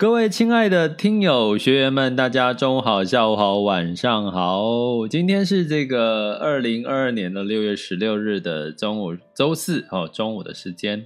各位亲爱的听友学员们，大家中午好、下午好、晚上好。今天是这个二零二二年的六月十六日的中午，周四哦，中午的时间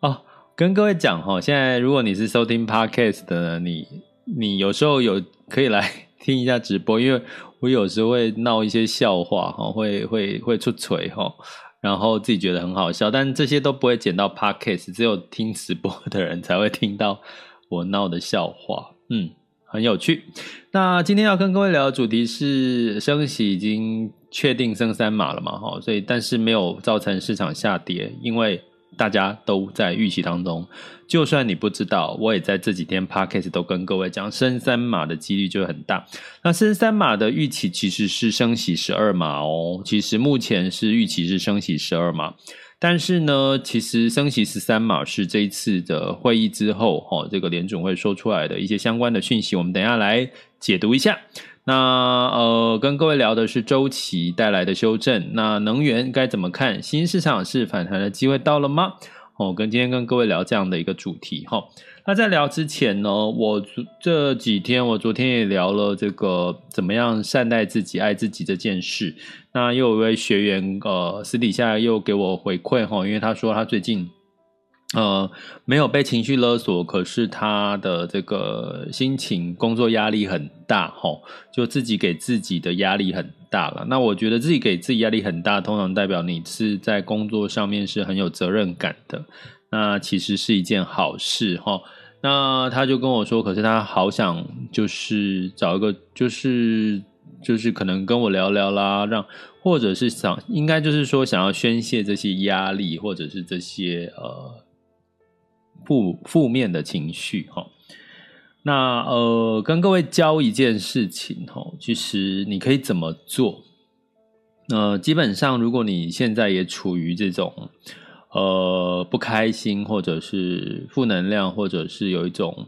哦。跟各位讲哈，现在如果你是收听 Podcast 的，你你有时候有可以来听一下直播，因为我有时候会闹一些笑话哈，会会会出锤哈，然后自己觉得很好笑，但这些都不会剪到 Podcast，只有听直播的人才会听到。我闹的笑话，嗯，很有趣。那今天要跟各位聊的主题是升息已经确定升三码了嘛？哈，所以但是没有造成市场下跌，因为大家都在预期当中。就算你不知道，我也在这几天 Podcast 都跟各位讲，升三码的几率就很大。那升三码的预期其实是升息十二码哦，其实目前是预期是升息十二码。但是呢，其实升息十三码是这一次的会议之后，哈，这个联总会说出来的一些相关的讯息，我们等一下来解读一下。那呃，跟各位聊的是周期带来的修正，那能源该怎么看？新市场是反弹的机会到了吗？哦，跟今天跟各位聊这样的一个主题，哈。那在聊之前呢，我这几天我昨天也聊了这个怎么样善待自己、爱自己这件事。那又有一位学员呃私底下又给我回馈哈，因为他说他最近呃没有被情绪勒索，可是他的这个心情、工作压力很大哈，就自己给自己的压力很大了。那我觉得自己给自己压力很大，通常代表你是在工作上面是很有责任感的。那其实是一件好事哈。那他就跟我说，可是他好想就是找一个，就是就是可能跟我聊聊啦，让或者是想，应该就是说想要宣泄这些压力，或者是这些呃负负面的情绪哈。那呃，跟各位教一件事情哈，其实你可以怎么做？呃，基本上如果你现在也处于这种。呃，不开心，或者是负能量，或者是有一种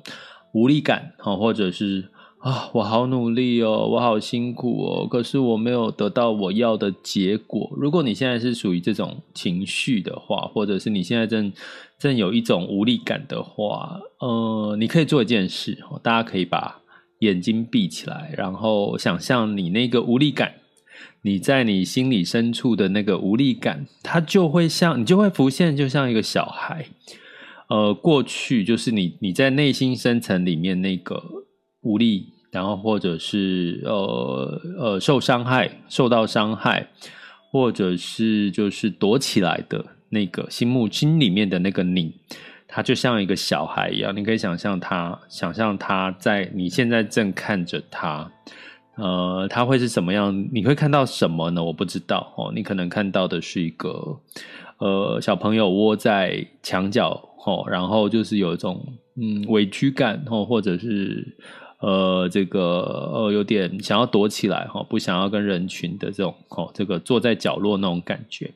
无力感，或者是啊，我好努力哦，我好辛苦哦，可是我没有得到我要的结果。如果你现在是属于这种情绪的话，或者是你现在正正有一种无力感的话，呃，你可以做一件事，大家可以把眼睛闭起来，然后想象你那个无力感。你在你心里深处的那个无力感，它就会像你就会浮现，就像一个小孩。呃，过去就是你你在内心深层里面那个无力，然后或者是呃呃受伤害、受到伤害，或者是就是躲起来的那个心目心里面的那个你，它就像一个小孩一样。你可以想象他，想象他在你现在正看着他。呃，他会是什么样？你会看到什么呢？我不知道哦。你可能看到的是一个呃小朋友窝在墙角哦，然后就是有一种嗯委屈感哦，或者是呃这个呃有点想要躲起来哈，不想要跟人群的这种哦，这个坐在角落那种感觉。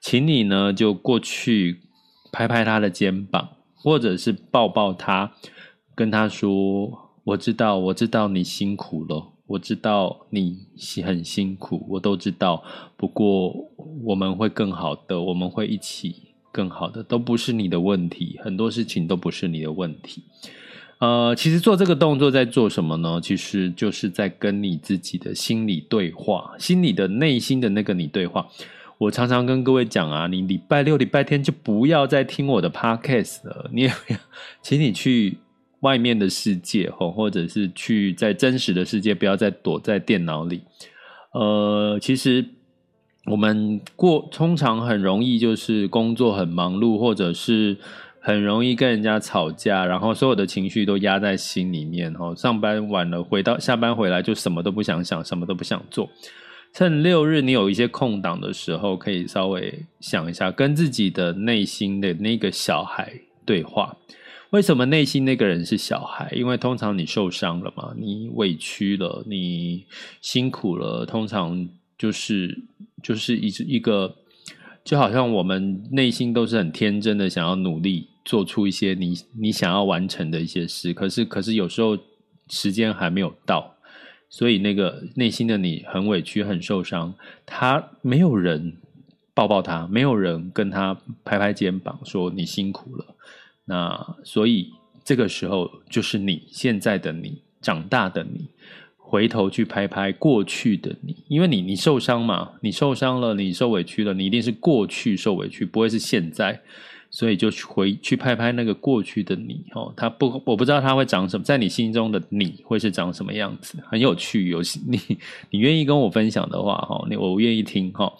请你呢就过去拍拍他的肩膀，或者是抱抱他，跟他说：“我知道，我知道你辛苦了。”我知道你很辛苦，我都知道。不过我们会更好的，我们会一起更好的，都不是你的问题。很多事情都不是你的问题。呃，其实做这个动作在做什么呢？其实就是在跟你自己的心理对话，心里的内心的那个你对话。我常常跟各位讲啊，你礼拜六、礼拜天就不要再听我的 podcast 了，你也不要，请你去外面的世界吼，或者是去在真实的世界，不要再躲在电脑里。呃，其实我们过通常很容易就是工作很忙碌，或者是很容易跟人家吵架，然后所有的情绪都压在心里面。吼，上班晚了，回到下班回来就什么都不想想，什么都不想做。趁六日你有一些空档的时候，可以稍微想一下，跟自己的内心的那个小孩对话。为什么内心那个人是小孩？因为通常你受伤了嘛，你委屈了，你辛苦了，通常就是就是一一个，就好像我们内心都是很天真的，想要努力做出一些你你想要完成的一些事，可是可是有时候时间还没有到，所以那个内心的你很委屈、很受伤，他没有人抱抱他，没有人跟他拍拍肩膀说你辛苦了。那所以这个时候就是你现在的你，长大的你，回头去拍拍过去的你，因为你你受伤嘛，你受伤了，你受委屈了，你一定是过去受委屈，不会是现在，所以就回去拍拍那个过去的你哦，他不，我不知道他会长什么，在你心中的你会是长什么样子，很有趣，有你你愿意跟我分享的话哈，你我愿意听哈。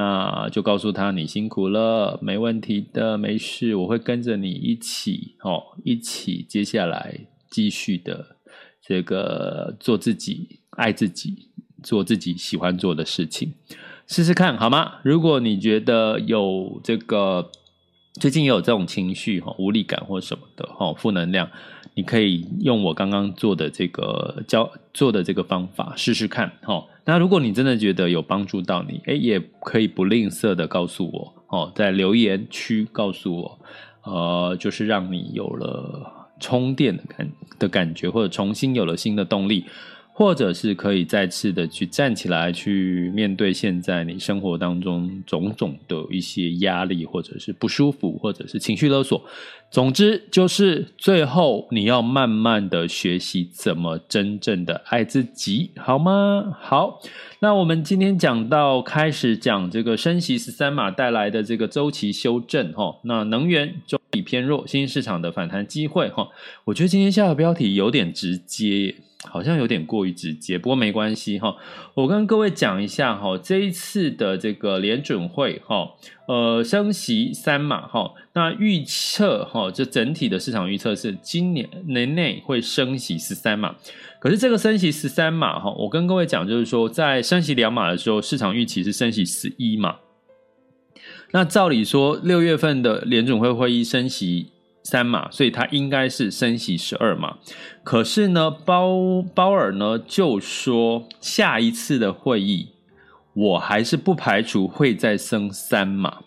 那就告诉他，你辛苦了，没问题的，没事，我会跟着你一起哦，一起接下来继续的这个做自己，爱自己，做自己喜欢做的事情，试试看好吗？如果你觉得有这个最近有这种情绪哈，无力感或什么的哈，负能量。你可以用我刚刚做的这个教做的这个方法试试看，哦。那如果你真的觉得有帮助到你，哎，也可以不吝啬的告诉我，哦，在留言区告诉我，呃，就是让你有了充电的感的感觉，或者重新有了新的动力。或者是可以再次的去站起来，去面对现在你生活当中种种的一些压力，或者是不舒服，或者是情绪勒索。总之，就是最后你要慢慢的学习怎么真正的爱自己，好吗？好，那我们今天讲到开始讲这个升息十三码带来的这个周期修正，哈，那能源周期偏弱，新兴市场的反弹机会，哈，我觉得今天下的标题有点直接。好像有点过于直接，不过没关系哈。我跟各位讲一下哈，这一次的这个联准会哈，呃，升息三码哈，那预测哈，这整体的市场预测是今年年内会升息十三码。可是这个升息十三码哈，我跟各位讲就是说，在升息两码的时候，市场预期是升息十一码。那照理说，六月份的联准会会议升息。三码，所以它应该是升息十二码。可是呢，包包尔呢就说，下一次的会议，我还是不排除会再升三码。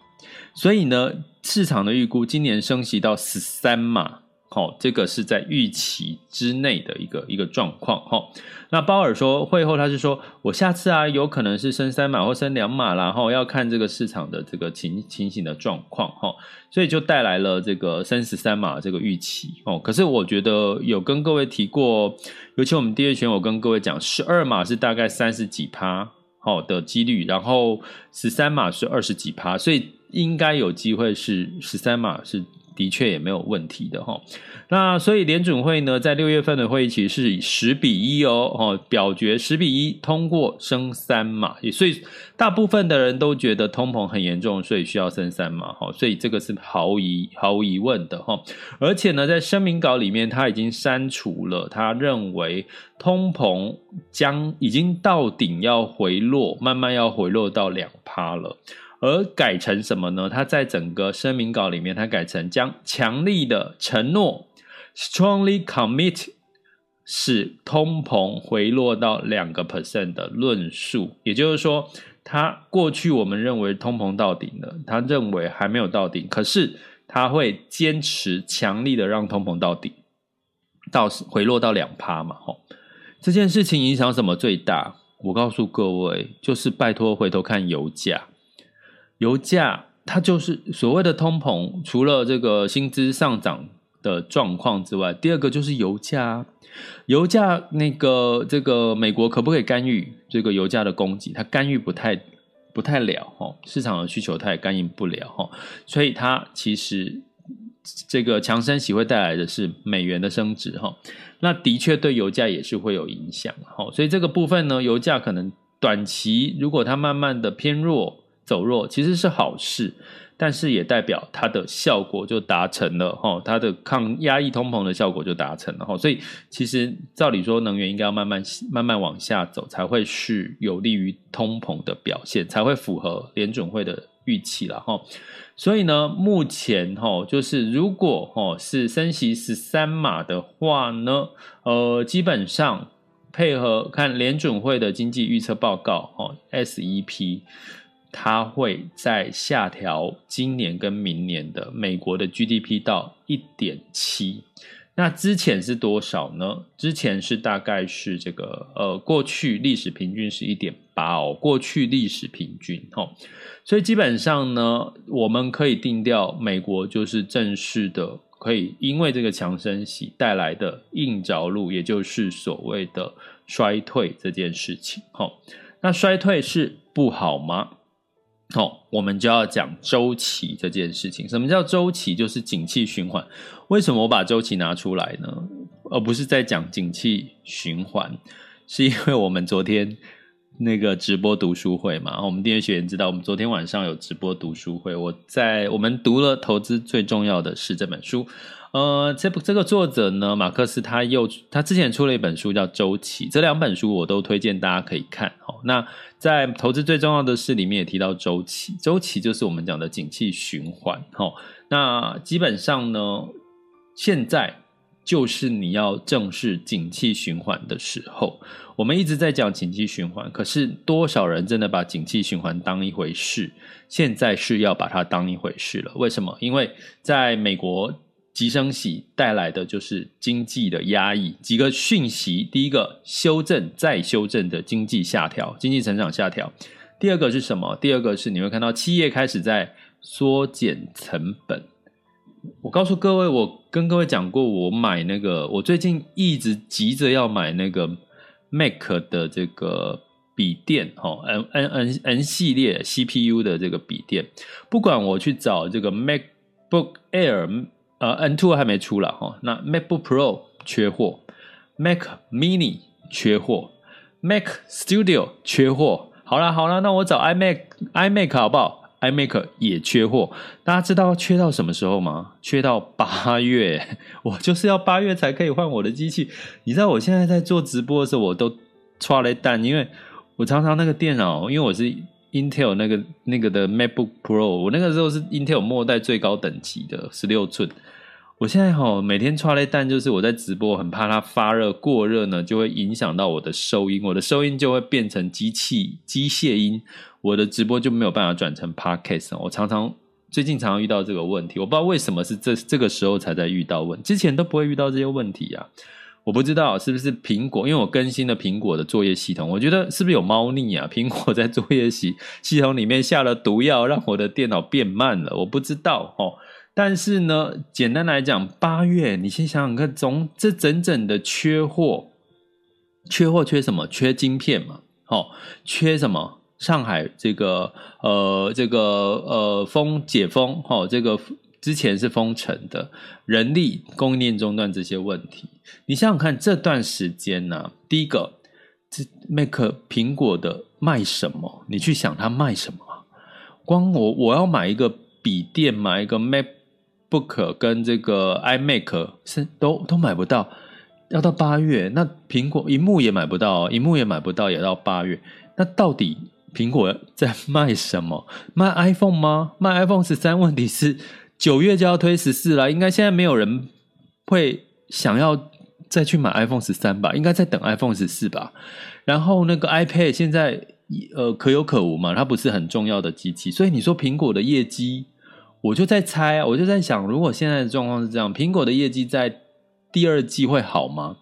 所以呢，市场的预估今年升息到十三码。好，这个是在预期之内的一个一个状况。哈，那鲍尔说会后，他是说我下次啊，有可能是升三码或升两码，然后要看这个市场的这个情情形的状况。哈，所以就带来了这个升十三码这个预期。哦，可是我觉得有跟各位提过，尤其我们第二圈，我跟各位讲，十二码是大概三十几趴好的几率，然后十三码是二十几趴，所以应该有机会是十三码是。的确也没有问题的哈，那所以联准会呢，在六月份的会议其实是以十比一哦，哦表决十比一通过升三嘛，所以大部分的人都觉得通膨很严重，所以需要升三嘛哈，所以这个是毫疑毫无疑问的哈，而且呢，在声明稿里面他已经删除了他认为通膨将已经到顶要回落，慢慢要回落到两趴了。而改成什么呢？他在整个声明稿里面，他改成将强力的承诺 （strongly commit） 使通膨回落到两个 percent 的论述。也就是说，他过去我们认为通膨到顶了，他认为还没有到顶，可是他会坚持强力的让通膨到顶，到回落到两趴嘛。吼，这件事情影响什么最大？我告诉各位，就是拜托回头看油价。油价它就是所谓的通膨，除了这个薪资上涨的状况之外，第二个就是油价。油价那个这个美国可不可以干预这个油价的供给？它干预不太不太了哈，市场的需求它也干预不了哈，所以它其实这个强升息会带来的是美元的升值哈，那的确对油价也是会有影响哈，所以这个部分呢，油价可能短期如果它慢慢的偏弱走弱，其实是好事。但是也代表它的效果就达成了哈，它的抗压抑通膨的效果就达成了哈，所以其实照理说能源应该要慢慢慢慢往下走，才会是有利于通膨的表现，才会符合联准会的预期了哈。所以呢，目前哈就是如果哈是升息十三码的话呢，呃，基本上配合看联准会的经济预测报告哈，SEP。它会在下调今年跟明年的美国的 GDP 到一点七，那之前是多少呢？之前是大概是这个呃，过去历史平均是一点八哦，过去历史平均哦，所以基本上呢，我们可以定调美国就是正式的，可以因为这个强升息带来的硬着陆，也就是所谓的衰退这件事情。哦，那衰退是不好吗？好、哦，我们就要讲周期这件事情。什么叫周期？就是景气循环。为什么我把周期拿出来呢？而不是在讲景气循环，是因为我们昨天那个直播读书会嘛。我们订阅学员知道，我们昨天晚上有直播读书会。我在我们读了《投资最重要的是》这本书。呃，这部这个作者呢，马克思他又他之前出了一本书叫《周期》，这两本书我都推荐大家可以看。好，那在投资最重要的是里面也提到周期，周期就是我们讲的景气循环。好，那基本上呢，现在就是你要正视景气循环的时候。我们一直在讲景气循环，可是多少人真的把景气循环当一回事？现在是要把它当一回事了。为什么？因为在美国。急升息带来的就是经济的压抑，几个讯息：第一个，修正再修正的经济下调，经济成长下调；第二个是什么？第二个是你会看到企业开始在缩减成本。我告诉各位，我跟各位讲过，我买那个，我最近一直急着要买那个 Mac 的这个笔电，哦，N N N N 系列 CPU 的这个笔电，不管我去找这个 MacBook Air。呃，N two 还没出了哈，那 MacBook Pro 缺货，Mac Mini 缺货，Mac Studio 缺货。好啦好啦，那我找 iMac iMac 好不好？iMac 也缺货。大家知道缺到什么时候吗？缺到八月，我就是要八月才可以换我的机器。你知道我现在在做直播的时候，我都剉咧等，因为我常常那个电脑，因为我是 Intel 那个那个的 MacBook Pro，我那个时候是 Intel 末代最高等级的十六寸。我现在哈每天剉咧等，就是我在直播，很怕它发热过热呢，就会影响到我的收音，我的收音就会变成机器机械音，我的直播就没有办法转成 Podcast。我常常最近常常遇到这个问题，我不知道为什么是这这个时候才在遇到问，之前都不会遇到这些问题啊。我不知道是不是苹果，因为我更新了苹果的作业系统，我觉得是不是有猫腻啊？苹果在作业系系统里面下了毒药，让我的电脑变慢了，我不知道哦。但是呢，简单来讲，八月你先想想看，从这整整的缺货，缺货缺什么？缺晶片嘛，哦，缺什么？上海这个呃这个呃封解封，哦，这个之前是封城的，人力供应链中断这些问题，你想想看，这段时间呢、第一个，这 Mac 苹果的卖什么？你去想它卖什么？光我我要买一个笔电，买一个 Mac。Book 跟这个 iMac 是都都买不到，要到八月。那苹果萤幕也买不到，萤幕也买不到，也到八月。那到底苹果在卖什么？卖 iPhone 吗？卖 iPhone 十三？问题是九月就要推十四了，应该现在没有人会想要再去买 iPhone 十三吧？应该在等 iPhone 十四吧？然后那个 iPad 现在呃可有可无嘛，它不是很重要的机器，所以你说苹果的业绩？我就在猜，我就在想，如果现在的状况是这样，苹果的业绩在第二季会好吗？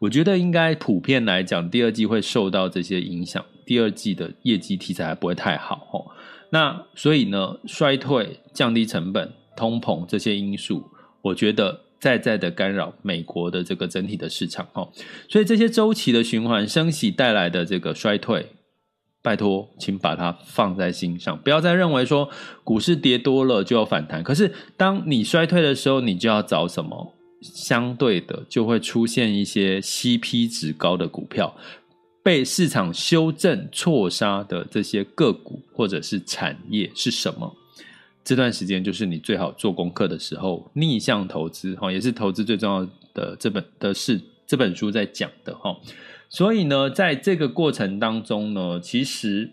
我觉得应该普遍来讲，第二季会受到这些影响，第二季的业绩题材还不会太好哦。那所以呢，衰退、降低成本、通膨这些因素，我觉得在在的干扰美国的这个整体的市场哦。所以这些周期的循环、升息带来的这个衰退。拜托，请把它放在心上，不要再认为说股市跌多了就要反弹。可是当你衰退的时候，你就要找什么？相对的，就会出现一些 CP 值高的股票，被市场修正错杀的这些个股或者是产业是什么？这段时间就是你最好做功课的时候，逆向投资哈，也是投资最重要的这本的是这本书在讲的哈。所以呢，在这个过程当中呢，其实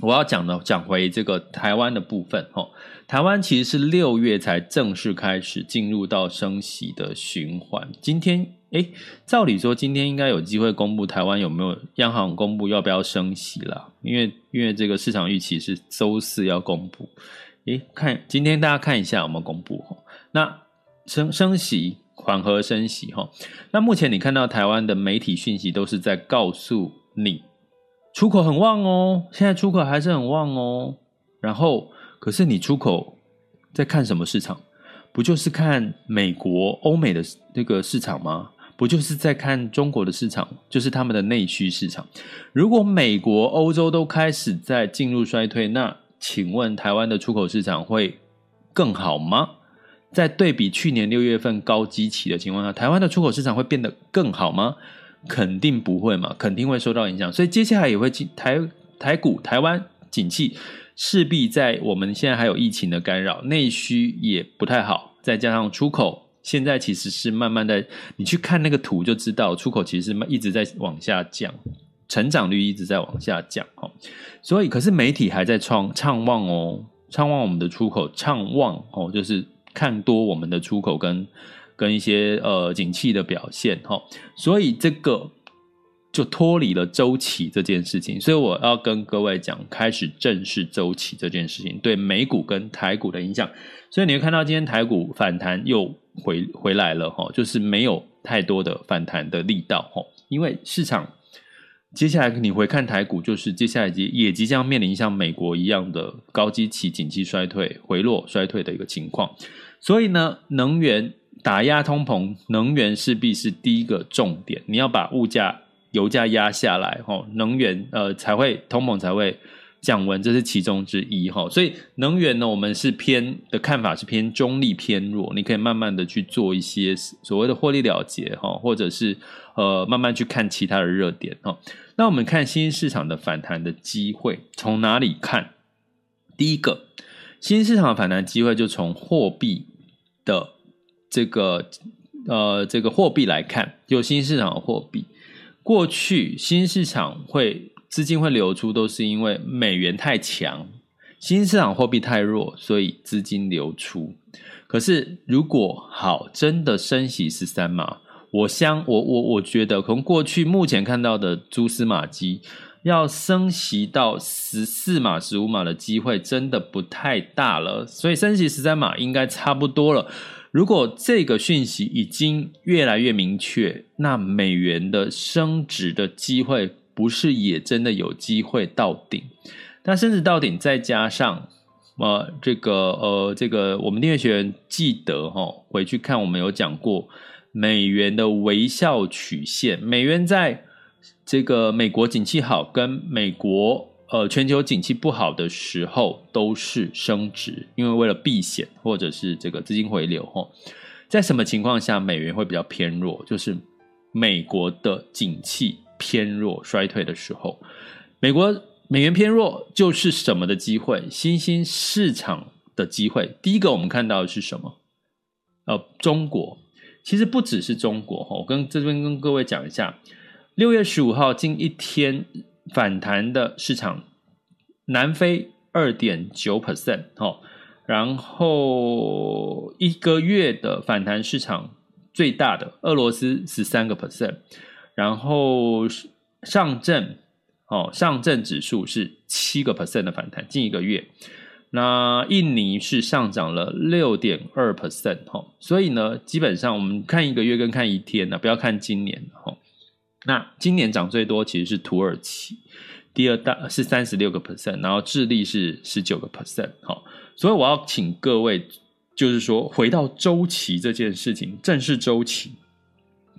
我要讲的讲回这个台湾的部分哈。台湾其实是六月才正式开始进入到升息的循环。今天，诶，照理说今天应该有机会公布台湾有没有央行公布要不要升息啦，因为因为这个市场预期是周四要公布。诶，看今天大家看一下有没有公布。那升升息。缓和升息哈，那目前你看到台湾的媒体讯息都是在告诉你，出口很旺哦，现在出口还是很旺哦。然后，可是你出口在看什么市场？不就是看美国、欧美的那个市场吗？不就是在看中国的市场，就是他们的内需市场。如果美国、欧洲都开始在进入衰退，那请问台湾的出口市场会更好吗？在对比去年六月份高基期的情况下，台湾的出口市场会变得更好吗？肯定不会嘛，肯定会受到影响。所以接下来也会台台股台湾景气势必在我们现在还有疫情的干扰，内需也不太好，再加上出口现在其实是慢慢的，你去看那个图就知道，出口其实是一直在往下降，成长率一直在往下降。所以可是媒体还在创畅旺哦，畅旺我们的出口，畅旺哦，就是。看多我们的出口跟跟一些呃景气的表现哈，所以这个就脱离了周期这件事情，所以我要跟各位讲，开始正视周期这件事情对美股跟台股的影响。所以你会看到今天台股反弹又回回来了哈，就是没有太多的反弹的力道哈，因为市场接下来你回看台股，就是接下来也即将面临像美国一样的高基期景气衰退回落衰退的一个情况。所以呢，能源打压通膨，能源势必是第一个重点。你要把物价、油价压下来，吼，能源呃才会通膨才会降温，这是其中之一，哈。所以能源呢，我们是偏的看法是偏中立偏弱，你可以慢慢的去做一些所谓的获利了结，哈，或者是呃慢慢去看其他的热点，哈。那我们看新市场的反弹的机会，从哪里看？第一个。新市场的反弹机会就从货币的这个呃这个货币来看，就新市场的货币，过去新市场会资金会流出，都是因为美元太强，新市场货币太弱，所以资金流出。可是如果好真的升息十三码，我相我我我觉得从过去目前看到的蛛丝马迹。要升息到十四码、十五码的机会真的不太大了，所以升息十三码应该差不多了。如果这个讯息已经越来越明确，那美元的升值的机会不是也真的有机会到顶？那升值到顶，再加上呃这个呃这个我们订阅学员记得哈、哦，回去看我们有讲过美元的微笑曲线，美元在。这个美国景气好，跟美国呃全球景气不好的时候都是升值，因为为了避险或者是这个资金回流哈。在什么情况下美元会比较偏弱？就是美国的景气偏弱衰退的时候，美国美元偏弱就是什么的机会？新兴市场的机会。第一个我们看到的是什么？呃，中国其实不只是中国哈，我跟这边跟各位讲一下。六月十五号近一天反弹的市场，南非二点九 percent 哈，然后一个月的反弹市场最大的俄罗斯十三个 percent，然后上证哦上证指数是七个 percent 的反弹，近一个月，那印尼是上涨了六点二 percent 哈，所以呢，基本上我们看一个月跟看一天呢，不要看今年哈。那今年涨最多其实是土耳其，第二大是三十六个 percent，然后智利是十九个 percent。好，所以我要请各位，就是说回到周期这件事情，正是周期。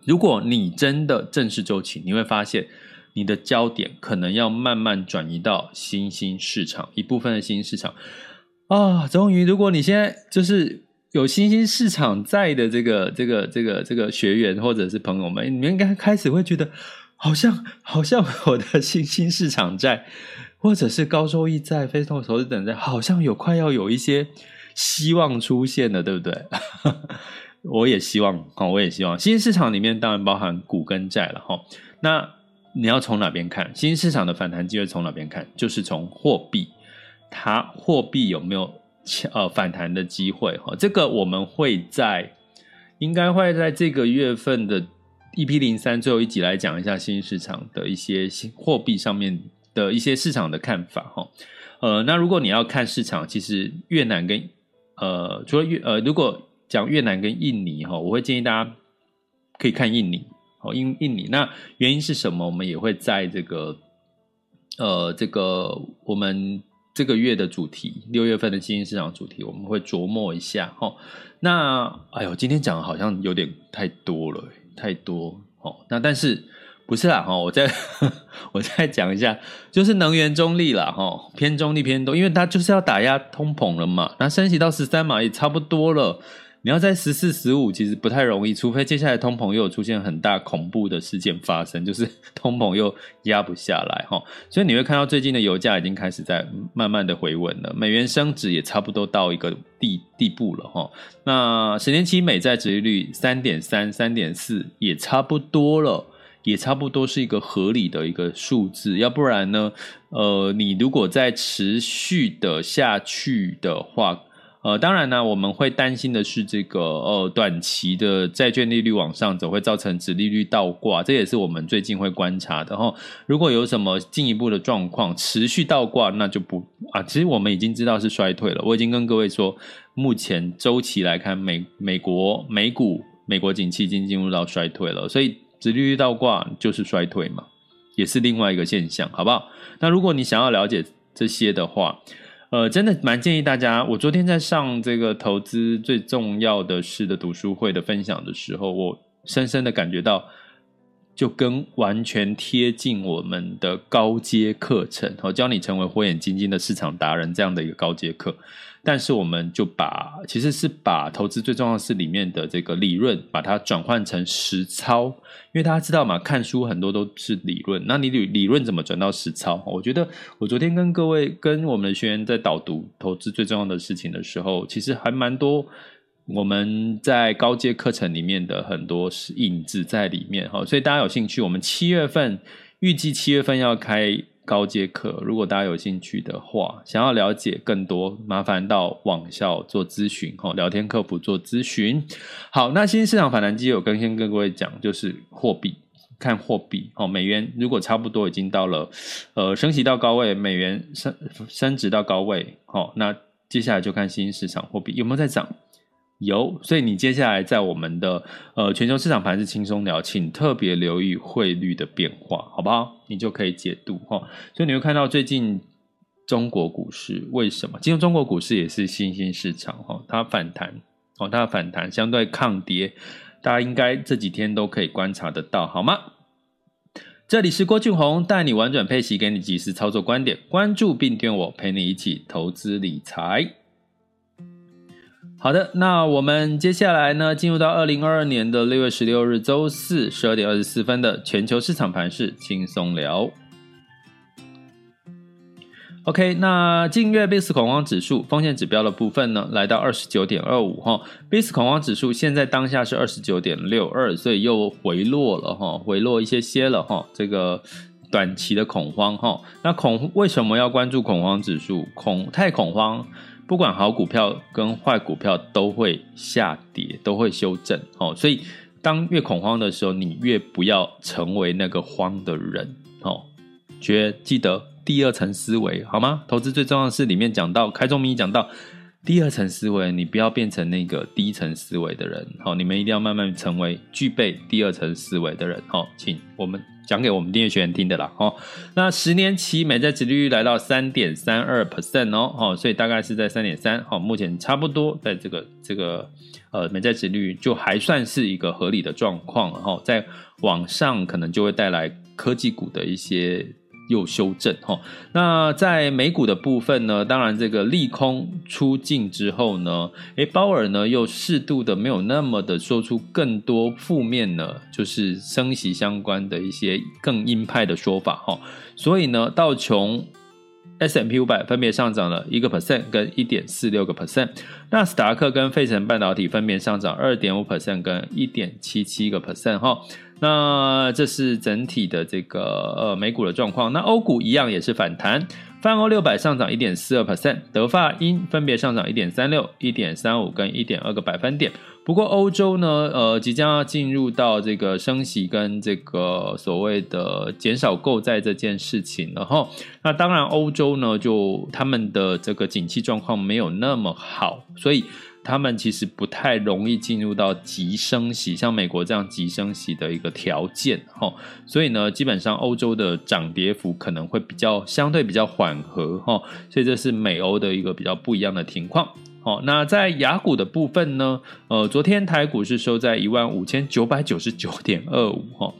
如果你真的正视周期，你会发现你的焦点可能要慢慢转移到新兴市场一部分的新兴市场啊。终于，如果你现在就是有新兴市场在的这个这个这个这个学员或者是朋友们，你们应该开始会觉得，好像好像我的新兴市场债或者是高收益债、非投资等债，好像有快要有一些希望出现了，对不对？我也希望，我也希望新市场里面当然包含股跟债了哈。那你要从哪边看新市场的反弹机会？从哪边看？就是从货币，它货币有没有呃反弹的机会？哈，这个我们会在应该会在这个月份的 EP 零三最后一集来讲一下新市场的一些新货币上面的一些市场的看法哈。呃，那如果你要看市场，其实越南跟呃除了越呃，如果讲越南跟印尼哈，我会建议大家可以看印尼。哦，印印尼，那原因是什么？我们也会在这个，呃，这个我们这个月的主题，六月份的新兴市场主题，我们会琢磨一下。哈，那哎呦，今天讲的好像有点太多了，太多。哦，那但是不是啦？哈，我再 我再讲一下，就是能源中立啦，哈，偏中立偏多，因为它就是要打压通膨了嘛，那升息到十三码也差不多了。你要在十四、十五，其实不太容易，除非接下来通膨又出现很大恐怖的事件发生，就是 通膨又压不下来哈。所以你会看到最近的油价已经开始在慢慢的回稳了，美元升值也差不多到一个地地步了哈。那十年期美债殖利率三点三、三点四也差不多了，也差不多是一个合理的一个数字。要不然呢，呃，你如果再持续的下去的话。呃，当然呢，我们会担心的是这个呃短期的债券利率往上走，会造成指利率倒挂，这也是我们最近会观察的哈。如果有什么进一步的状况持续倒挂，那就不啊，其实我们已经知道是衰退了。我已经跟各位说，目前周期来看，美美国美股美国景气已经进入到衰退了，所以指利率倒挂就是衰退嘛，也是另外一个现象，好不好？那如果你想要了解这些的话，呃，真的蛮建议大家。我昨天在上这个投资最重要的事的读书会的分享的时候，我深深的感觉到，就跟完全贴近我们的高阶课程，我教你成为火眼金睛的市场达人这样的一个高阶课。但是我们就把，其实是把投资最重要是里面的这个理论，把它转换成实操。因为大家知道嘛，看书很多都是理论，那你理理论怎么转到实操？我觉得我昨天跟各位、跟我们的学员在导读投资最重要的事情的时候，其实还蛮多我们在高阶课程里面的很多是影子在里面哈。所以大家有兴趣，我们七月份预计七月份要开。高阶课，如果大家有兴趣的话，想要了解更多，麻烦到网校做咨询，哈，聊天客服做咨询。好，那新市场反弹机有跟先跟各位讲，就是货币，看货币，哦，美元如果差不多已经到了，呃，升息到高位，美元升升值到高位，好，那接下来就看新兴市场货币有没有在涨。有，所以你接下来在我们的呃全球市场盘是轻松聊，请特别留意汇率的变化，好不好？你就可以解读哈。所以你会看到最近中国股市为什么？今天中国股市也是新兴市场哈，它反弹哦，它反弹相对抗跌，大家应该这几天都可以观察得到，好吗？这里是郭俊宏，带你玩转配息，给你即时操作观点，关注并订阅我，陪你一起投资理财。好的，那我们接下来呢，进入到二零二二年的六月十六日周四十二点二十四分的全球市场盘势轻松聊。OK，那近月 VIX 恐慌指数风险指标的部分呢，来到二十九点二五哈，VIX 恐慌指数现在当下是二十九点六二，所以又回落了哈，回落一些些了哈，这个短期的恐慌哈，那恐为什么要关注恐慌指数？恐太恐慌。不管好股票跟坏股票都会下跌，都会修正哦。所以当越恐慌的时候，你越不要成为那个慌的人哦。觉记得第二层思维好吗？投资最重要的是里面讲到开宗明义讲到第二层思维，你不要变成那个低层思维的人。好，你们一定要慢慢成为具备第二层思维的人。好，请我们。讲给我们订阅学员听的啦，哦，那十年期美债殖率来到三点三二 percent 哦，哦，所以大概是在三点三，哦，目前差不多在这个这个呃美债殖率就还算是一个合理的状况，然后在往上可能就会带来科技股的一些又修正哈。那在美股的部分呢，当然这个利空出尽之后呢，诶，鲍尔呢又适度的没有那么的说出更多负面呢，就是升息相关的一些更鹰派的说法哈。所以呢，道琼。S M P 五百分别上涨了一个 percent 跟一点四六个 percent，纳斯达克跟费城半导体分别上涨二点五 percent 跟一点七七个 percent 哈。那这是整体的这个呃美股的状况。那欧股一样也是反弹，泛欧六百上涨一点四二 percent，德法英分别上涨一点三六、一点三五跟一点二个百分点。不过欧洲呢，呃，即将要进入到这个升息跟这个所谓的减少购债这件事情了哈。那当然，欧洲呢，就他们的这个景气状况没有那么好，所以他们其实不太容易进入到急升息，像美国这样急升息的一个条件哈。所以呢，基本上欧洲的涨跌幅可能会比较相对比较缓和哈。所以这是美欧的一个比较不一样的情况。好，那在雅股的部分呢？呃，昨天台股是收在一万五千九百九十九点二五，哈，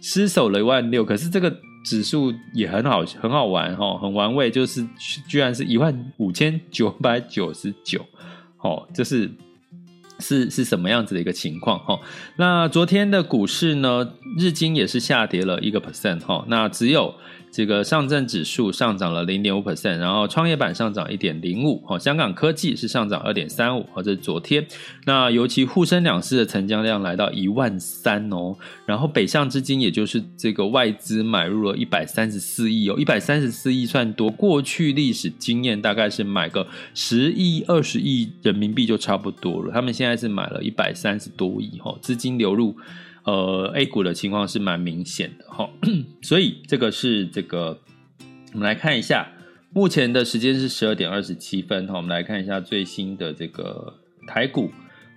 失守了一万六。可是这个指数也很好，很好玩，哈，很玩味，就是居然是一万五千九百九十九，哦，这是是是什么样子的一个情况？哈，那昨天的股市呢，日经也是下跌了一个 percent，哈，那只有。这个上证指数上涨了零点五 percent，然后创业板上涨一点零五，哦，香港科技是上涨二点三五，哦，这是昨天。那尤其沪深两市的成交量来到一万三哦，然后北向资金也就是这个外资买入了一百三十四亿哦，一百三十四亿算多，过去历史经验大概是买个十亿、二十亿人民币就差不多了，他们现在是买了一百三十多亿，哦，资金流入。呃，A 股的情况是蛮明显的哈，所以这个是这个，我们来看一下，目前的时间是十二点二十七分哈，我们来看一下最新的这个台股，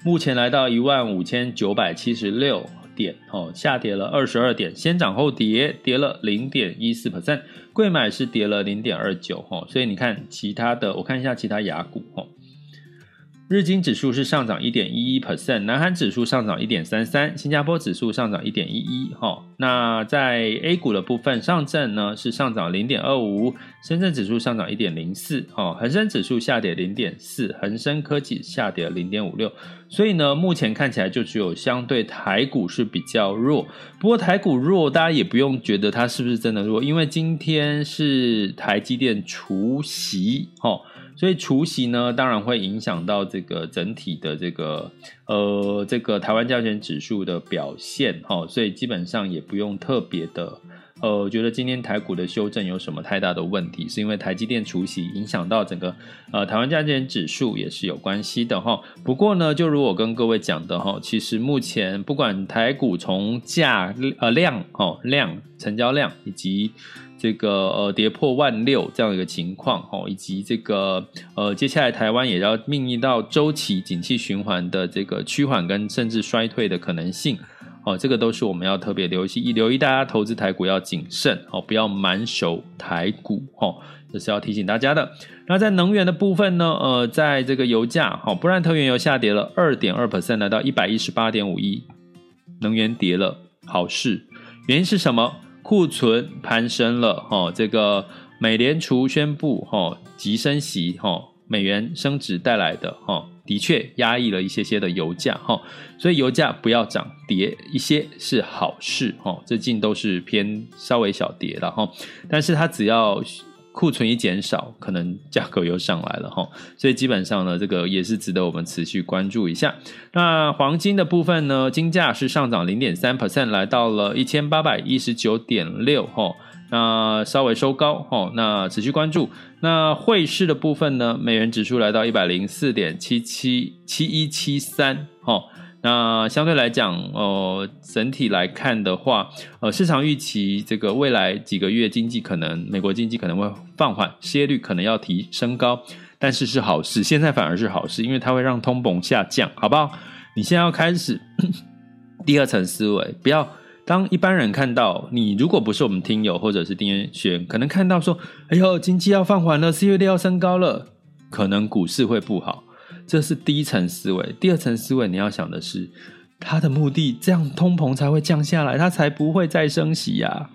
目前来到一万五千九百七十六点哦，下跌了二十二点，先涨后跌，跌了零点一四 percent，贵买是跌了零点二九哈，所以你看其他的，我看一下其他雅股哈。日经指数是上涨一点一一 percent，南韩指数上涨一点三三，新加坡指数上涨一点一一。哈，那在 A 股的部分，上证呢是上涨零点二五，深圳指数上涨一点零四。哈，恒生指数下跌零点四，恒生科技下跌零点五六。所以呢，目前看起来就只有相对台股是比较弱。不过台股弱，大家也不用觉得它是不是真的弱，因为今天是台积电除夕。哈。所以除息呢，当然会影响到这个整体的这个呃这个台湾加权指数的表现哈，所以基本上也不用特别的呃，觉得今天台股的修正有什么太大的问题，是因为台积电除息影响到整个呃台湾加权指数也是有关系的哈。不过呢，就如我跟各位讲的哈，其实目前不管台股从价呃量哦量成交量以及。这个呃跌破万六这样一个情况哦，以及这个呃接下来台湾也要面临到周期景气循环的这个趋缓跟甚至衰退的可能性哦，这个都是我们要特别留意，留意大家投资台股要谨慎哦，不要满手台股哦，这是要提醒大家的。那在能源的部分呢，呃，在这个油价好，布兰特原油下跌了二点二 percent，来到一百一十八点五一，能源跌了，好事，原因是什么？库存攀升了，哈，这个美联储宣布，哈，急升息，哈，美元升值带来的，哈，的确压抑了一些些的油价，哈，所以油价不要涨，跌一些是好事，哈，最近都是偏稍微小跌了，哈，但是它只要。库存一减少，可能价格又上来了哈，所以基本上呢，这个也是值得我们持续关注一下。那黄金的部分呢，金价是上涨零点三 percent，来到了一千八百一十九点六哈，那稍微收高哈，那持续关注。那汇市的部分呢，美元指数来到一百零四点七七七一七三哈。那相对来讲，呃，整体来看的话，呃，市场预期这个未来几个月经济可能，美国经济可能会放缓，失业率可能要提升高，但是是好事，现在反而是好事，因为它会让通膨下降，好不好？你现在要开始 第二层思维，不要当一般人看到你，如果不是我们听友或者是订阅学员，可能看到说，哎呦，经济要放缓了，失业率要升高了，可能股市会不好。这是第一层思维，第二层思维你要想的是，他的目的这样通膨才会降下来，它才不会再升息呀、啊。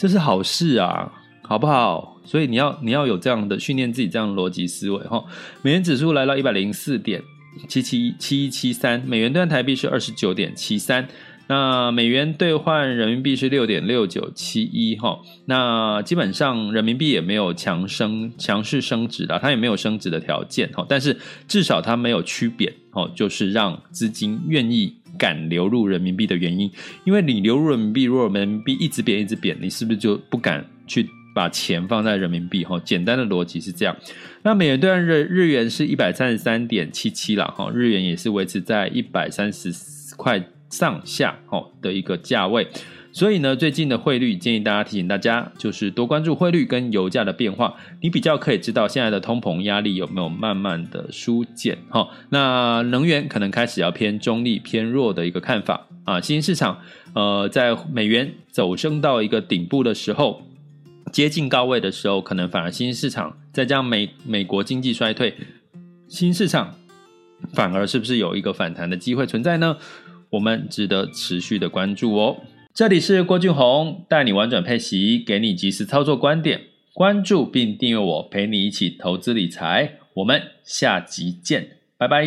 这是好事啊，好不好？所以你要你要有这样的训练自己这样的逻辑思维哈。美元指数来到一百零四点七七七一七三，美元兑台币是二十九点七三。那美元兑换人民币是六点六九七一哈，那基本上人民币也没有强升强势升值的，它也没有升值的条件哈，但是至少它没有趋贬哦，就是让资金愿意敢流入人民币的原因，因为你流入人民币，如果人民币一直贬一直贬，你是不是就不敢去把钱放在人民币哈？简单的逻辑是这样。那美元兑换日日元是一百三十三点七七了哈，日元也是维持在一百三十块。上下哦的一个价位，所以呢，最近的汇率建议大家提醒大家，就是多关注汇率跟油价的变化，你比较可以知道现在的通膨压力有没有慢慢的疏解哈。那能源可能开始要偏中立偏弱的一个看法啊，新兴市场呃在美元走升到一个顶部的时候，接近高位的时候，可能反而新兴市场再加上美美国经济衰退，新市场反而是不是有一个反弹的机会存在呢？我们值得持续的关注哦。这里是郭俊宏，带你玩转配息，给你及时操作观点。关注并订阅我，陪你一起投资理财。我们下集见，拜拜。